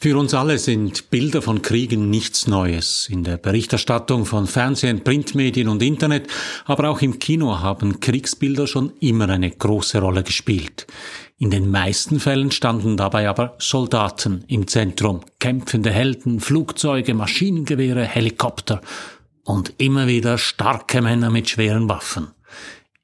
Für uns alle sind Bilder von Kriegen nichts Neues. In der Berichterstattung von Fernsehen, Printmedien und Internet, aber auch im Kino haben Kriegsbilder schon immer eine große Rolle gespielt. In den meisten Fällen standen dabei aber Soldaten im Zentrum, kämpfende Helden, Flugzeuge, Maschinengewehre, Helikopter und immer wieder starke Männer mit schweren Waffen.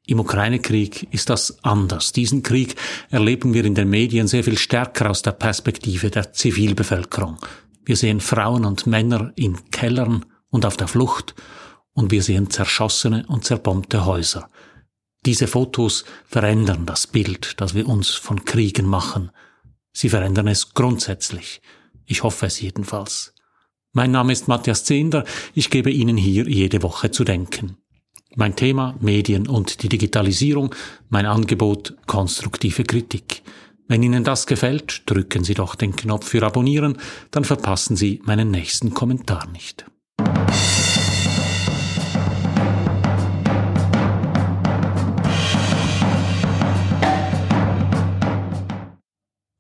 Im Ukraine-Krieg ist das anders. Diesen Krieg erleben wir in den Medien sehr viel stärker aus der Perspektive der Zivilbevölkerung. Wir sehen Frauen und Männer in Kellern und auf der Flucht und wir sehen zerschossene und zerbombte Häuser. Diese Fotos verändern das Bild, das wir uns von Kriegen machen. Sie verändern es grundsätzlich. Ich hoffe es jedenfalls. Mein Name ist Matthias Zehnder. Ich gebe Ihnen hier jede Woche zu denken. Mein Thema Medien und die Digitalisierung, mein Angebot konstruktive Kritik. Wenn Ihnen das gefällt, drücken Sie doch den Knopf für Abonnieren, dann verpassen Sie meinen nächsten Kommentar nicht.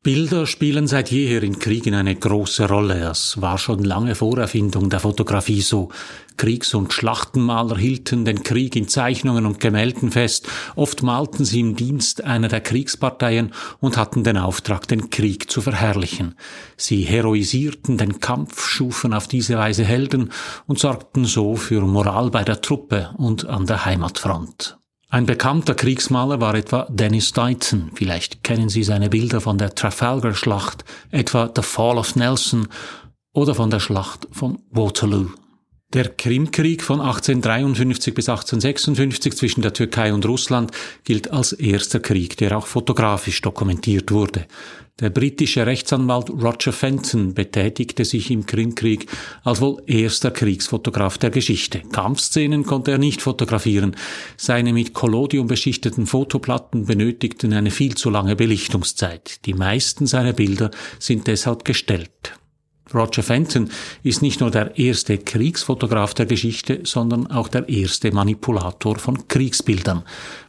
Bilder spielen seit jeher in Kriegen eine große Rolle. Es war schon lange vor Erfindung der Fotografie so. Kriegs- und Schlachtenmaler hielten den Krieg in Zeichnungen und Gemälden fest. Oft malten sie im Dienst einer der Kriegsparteien und hatten den Auftrag, den Krieg zu verherrlichen. Sie heroisierten den Kampf, schufen auf diese Weise Helden und sorgten so für Moral bei der Truppe und an der Heimatfront. Ein bekannter Kriegsmaler war etwa Dennis Dighton. Vielleicht kennen Sie seine Bilder von der Trafalgar-Schlacht, etwa The Fall of Nelson oder von der Schlacht von Waterloo. Der Krimkrieg von 1853 bis 1856 zwischen der Türkei und Russland gilt als erster Krieg, der auch fotografisch dokumentiert wurde. Der britische Rechtsanwalt Roger Fenton betätigte sich im Krimkrieg als wohl erster Kriegsfotograf der Geschichte. Kampfszenen konnte er nicht fotografieren. Seine mit Collodium beschichteten Fotoplatten benötigten eine viel zu lange Belichtungszeit. Die meisten seiner Bilder sind deshalb gestellt. Roger Fenton ist nicht nur der erste Kriegsfotograf der Geschichte, sondern auch der erste Manipulator von Kriegsbildern.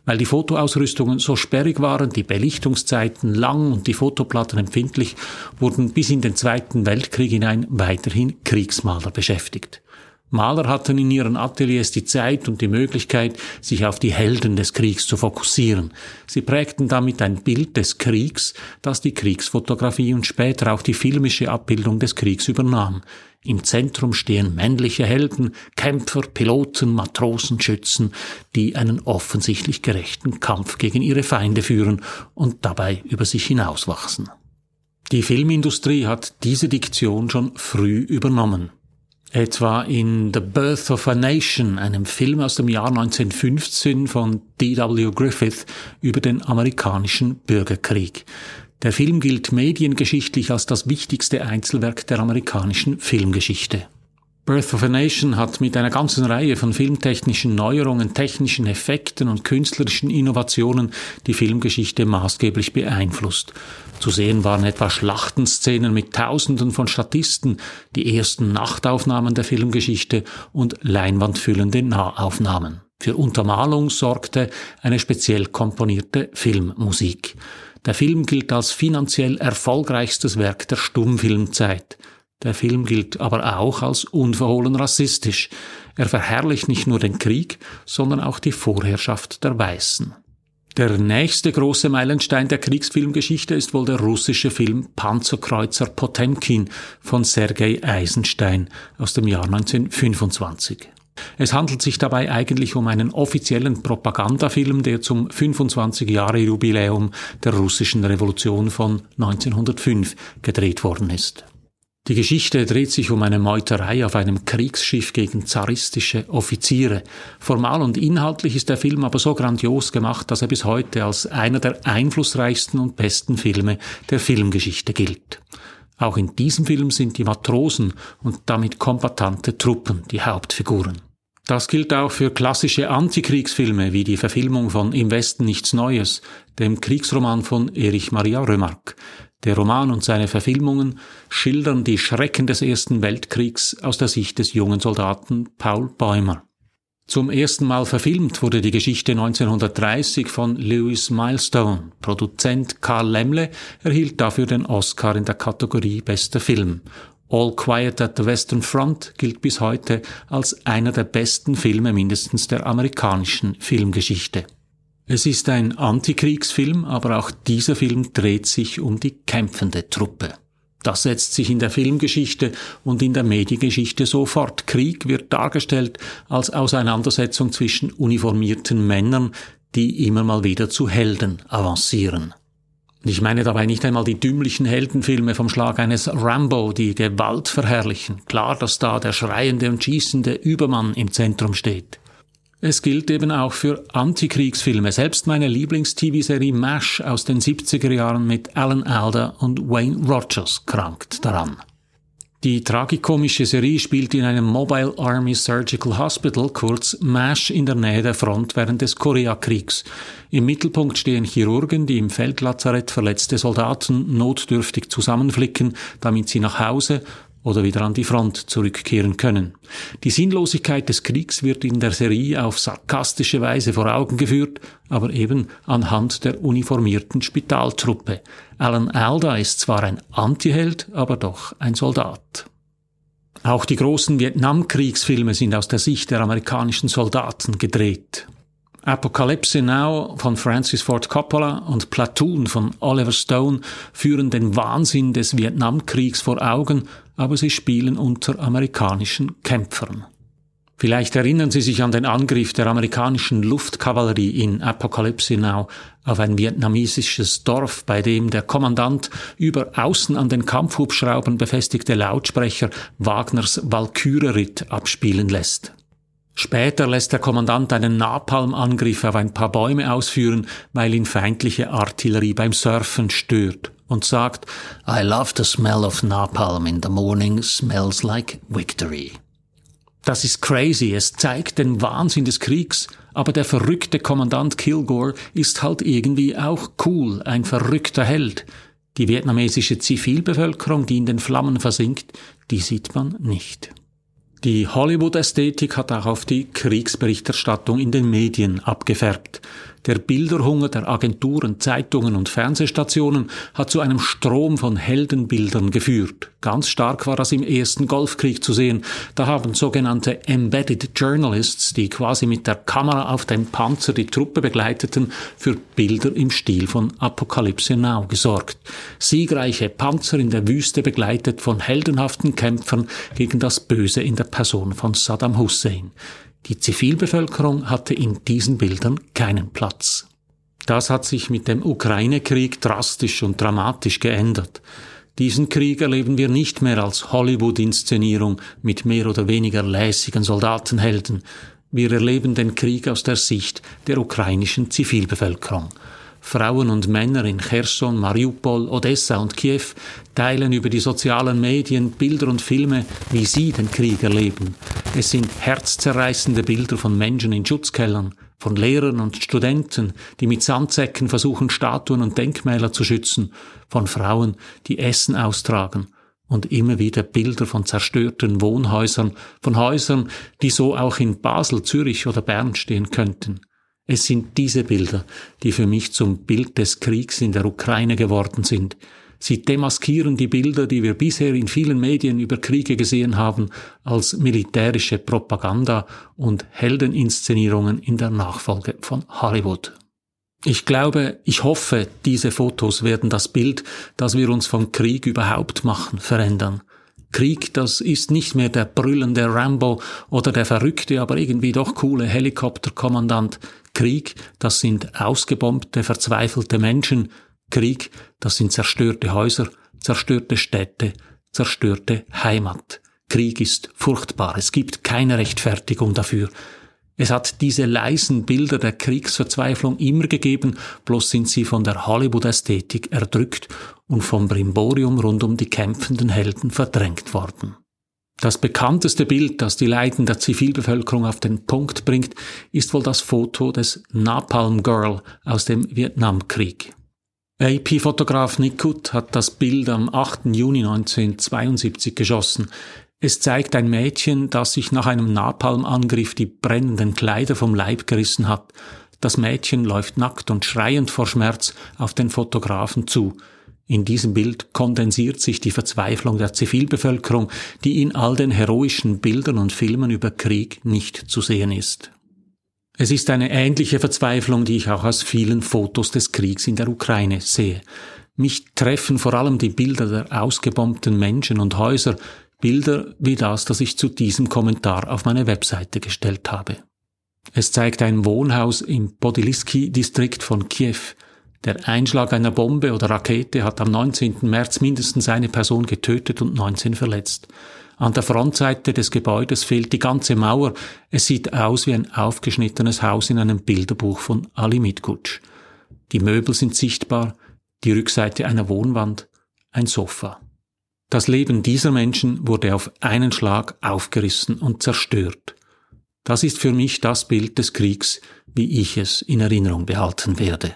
Weil die Fotoausrüstungen so sperrig waren, die Belichtungszeiten lang und die Fotoplatten empfindlich, wurden bis in den Zweiten Weltkrieg hinein weiterhin Kriegsmaler beschäftigt. Maler hatten in ihren Ateliers die Zeit und die Möglichkeit, sich auf die Helden des Kriegs zu fokussieren. Sie prägten damit ein Bild des Kriegs, das die Kriegsfotografie und später auch die filmische Abbildung des Kriegs übernahm. Im Zentrum stehen männliche Helden, Kämpfer, Piloten, Matrosen, Schützen, die einen offensichtlich gerechten Kampf gegen ihre Feinde führen und dabei über sich hinauswachsen. Die Filmindustrie hat diese Diktion schon früh übernommen etwa in The Birth of a Nation, einem Film aus dem Jahr 1915 von D.W. Griffith über den amerikanischen Bürgerkrieg. Der Film gilt mediengeschichtlich als das wichtigste Einzelwerk der amerikanischen Filmgeschichte. Birth of a Nation hat mit einer ganzen Reihe von filmtechnischen Neuerungen, technischen Effekten und künstlerischen Innovationen die Filmgeschichte maßgeblich beeinflusst. Zu sehen waren etwa Schlachtenszenen mit Tausenden von Statisten, die ersten Nachtaufnahmen der Filmgeschichte und leinwandfüllende Nahaufnahmen. Für Untermalung sorgte eine speziell komponierte Filmmusik. Der Film gilt als finanziell erfolgreichstes Werk der Stummfilmzeit. Der Film gilt aber auch als unverhohlen rassistisch. Er verherrlicht nicht nur den Krieg, sondern auch die Vorherrschaft der Weißen. Der nächste große Meilenstein der Kriegsfilmgeschichte ist wohl der russische Film Panzerkreuzer Potemkin von Sergei Eisenstein aus dem Jahr 1925. Es handelt sich dabei eigentlich um einen offiziellen Propagandafilm, der zum 25 Jahre Jubiläum der russischen Revolution von 1905 gedreht worden ist. Die Geschichte dreht sich um eine Meuterei auf einem Kriegsschiff gegen zaristische Offiziere. Formal und inhaltlich ist der Film aber so grandios gemacht, dass er bis heute als einer der einflussreichsten und besten Filme der Filmgeschichte gilt. Auch in diesem Film sind die Matrosen und damit kombatante Truppen die Hauptfiguren. Das gilt auch für klassische Antikriegsfilme wie die Verfilmung von Im Westen nichts Neues, dem Kriegsroman von Erich Maria Römark. Der Roman und seine Verfilmungen schildern die Schrecken des Ersten Weltkriegs aus der Sicht des jungen Soldaten Paul Bäumer. Zum ersten Mal verfilmt wurde die Geschichte 1930 von Lewis Milestone. Produzent Karl Lemle erhielt dafür den Oscar in der Kategorie Bester Film. All Quiet at the Western Front gilt bis heute als einer der besten Filme mindestens der amerikanischen Filmgeschichte. Es ist ein Antikriegsfilm, aber auch dieser Film dreht sich um die kämpfende Truppe. Das setzt sich in der Filmgeschichte und in der Mediengeschichte sofort. Krieg wird dargestellt als Auseinandersetzung zwischen uniformierten Männern, die immer mal wieder zu Helden avancieren. Ich meine dabei nicht einmal die dümmlichen Heldenfilme vom Schlag eines Rambo, die Gewalt verherrlichen. Klar, dass da der schreiende und schießende Übermann im Zentrum steht. Es gilt eben auch für Antikriegsfilme. Selbst meine Lieblings-TV-Serie MASH aus den 70er Jahren mit Alan Alda und Wayne Rogers krankt daran. Die tragikomische Serie spielt in einem Mobile Army Surgical Hospital, kurz MASH, in der Nähe der Front während des Koreakriegs. Im Mittelpunkt stehen Chirurgen, die im Feldlazarett verletzte Soldaten notdürftig zusammenflicken, damit sie nach Hause oder wieder an die Front zurückkehren können. Die Sinnlosigkeit des Kriegs wird in der Serie auf sarkastische Weise vor Augen geführt, aber eben anhand der uniformierten Spitaltruppe. Alan Alda ist zwar ein Antiheld, aber doch ein Soldat. Auch die großen Vietnamkriegsfilme sind aus der Sicht der amerikanischen Soldaten gedreht. Apocalypse Now von Francis Ford Coppola und Platoon von Oliver Stone führen den Wahnsinn des Vietnamkriegs vor Augen, aber sie spielen unter amerikanischen Kämpfern. Vielleicht erinnern Sie sich an den Angriff der amerikanischen Luftkavallerie in Apocalypse Now auf ein vietnamesisches Dorf, bei dem der Kommandant über außen an den Kampfhubschraubern befestigte Lautsprecher Wagners Walküre-Ritt abspielen lässt. Später lässt der Kommandant einen Napalmangriff auf ein paar Bäume ausführen, weil ihn feindliche Artillerie beim Surfen stört und sagt, I love the smell of napalm in the morning, smells like victory. Das ist crazy, es zeigt den Wahnsinn des Kriegs, aber der verrückte Kommandant Kilgore ist halt irgendwie auch cool, ein verrückter Held. Die vietnamesische Zivilbevölkerung, die in den Flammen versinkt, die sieht man nicht. Die Hollywood-Ästhetik hat auch auf die Kriegsberichterstattung in den Medien abgefärbt. Der Bilderhunger der Agenturen, Zeitungen und Fernsehstationen hat zu einem Strom von Heldenbildern geführt. Ganz stark war das im ersten Golfkrieg zu sehen. Da haben sogenannte Embedded Journalists, die quasi mit der Kamera auf dem Panzer die Truppe begleiteten, für Bilder im Stil von Apocalypse Now gesorgt. Siegreiche Panzer in der Wüste begleitet von heldenhaften Kämpfern gegen das Böse in der Person von Saddam Hussein. Die Zivilbevölkerung hatte in diesen Bildern keinen Platz. Das hat sich mit dem Ukraine-Krieg drastisch und dramatisch geändert. Diesen Krieg erleben wir nicht mehr als Hollywood-Inszenierung mit mehr oder weniger lässigen Soldatenhelden. Wir erleben den Krieg aus der Sicht der ukrainischen Zivilbevölkerung. Frauen und Männer in Cherson, Mariupol, Odessa und Kiew teilen über die sozialen Medien Bilder und Filme, wie sie den Krieg erleben. Es sind herzzerreißende Bilder von Menschen in Schutzkellern, von Lehrern und Studenten, die mit Sandsäcken versuchen, Statuen und Denkmäler zu schützen, von Frauen, die Essen austragen und immer wieder Bilder von zerstörten Wohnhäusern, von Häusern, die so auch in Basel, Zürich oder Bern stehen könnten. Es sind diese Bilder, die für mich zum Bild des Kriegs in der Ukraine geworden sind. Sie demaskieren die Bilder, die wir bisher in vielen Medien über Kriege gesehen haben, als militärische Propaganda und Heldeninszenierungen in der Nachfolge von Hollywood. Ich glaube, ich hoffe, diese Fotos werden das Bild, das wir uns vom Krieg überhaupt machen, verändern. Krieg, das ist nicht mehr der brüllende Rambo oder der verrückte, aber irgendwie doch coole Helikopterkommandant. Krieg, das sind ausgebombte, verzweifelte Menschen. Krieg, das sind zerstörte Häuser, zerstörte Städte, zerstörte Heimat. Krieg ist furchtbar. Es gibt keine Rechtfertigung dafür. Es hat diese leisen Bilder der Kriegsverzweiflung immer gegeben, bloß sind sie von der Hollywood-Ästhetik erdrückt und vom Brimborium rund um die kämpfenden Helden verdrängt worden. Das bekannteste Bild, das die Leiden der Zivilbevölkerung auf den Punkt bringt, ist wohl das Foto des Napalm Girl aus dem Vietnamkrieg. AP-Fotograf Nick Hood hat das Bild am 8. Juni 1972 geschossen. Es zeigt ein Mädchen, das sich nach einem Napalmangriff die brennenden Kleider vom Leib gerissen hat. Das Mädchen läuft nackt und schreiend vor Schmerz auf den Fotografen zu. In diesem Bild kondensiert sich die Verzweiflung der Zivilbevölkerung, die in all den heroischen Bildern und Filmen über Krieg nicht zu sehen ist. Es ist eine ähnliche Verzweiflung, die ich auch aus vielen Fotos des Kriegs in der Ukraine sehe. Mich treffen vor allem die Bilder der ausgebombten Menschen und Häuser, Bilder wie das, das ich zu diesem Kommentar auf meine Webseite gestellt habe. Es zeigt ein Wohnhaus im Podiliski-Distrikt von Kiew. Der Einschlag einer Bombe oder Rakete hat am 19. März mindestens eine Person getötet und 19 verletzt. An der Frontseite des Gebäudes fehlt die ganze Mauer. Es sieht aus wie ein aufgeschnittenes Haus in einem Bilderbuch von Ali Mitkutsch. Die Möbel sind sichtbar, die Rückseite einer Wohnwand, ein Sofa. Das Leben dieser Menschen wurde auf einen Schlag aufgerissen und zerstört. Das ist für mich das Bild des Kriegs, wie ich es in Erinnerung behalten werde.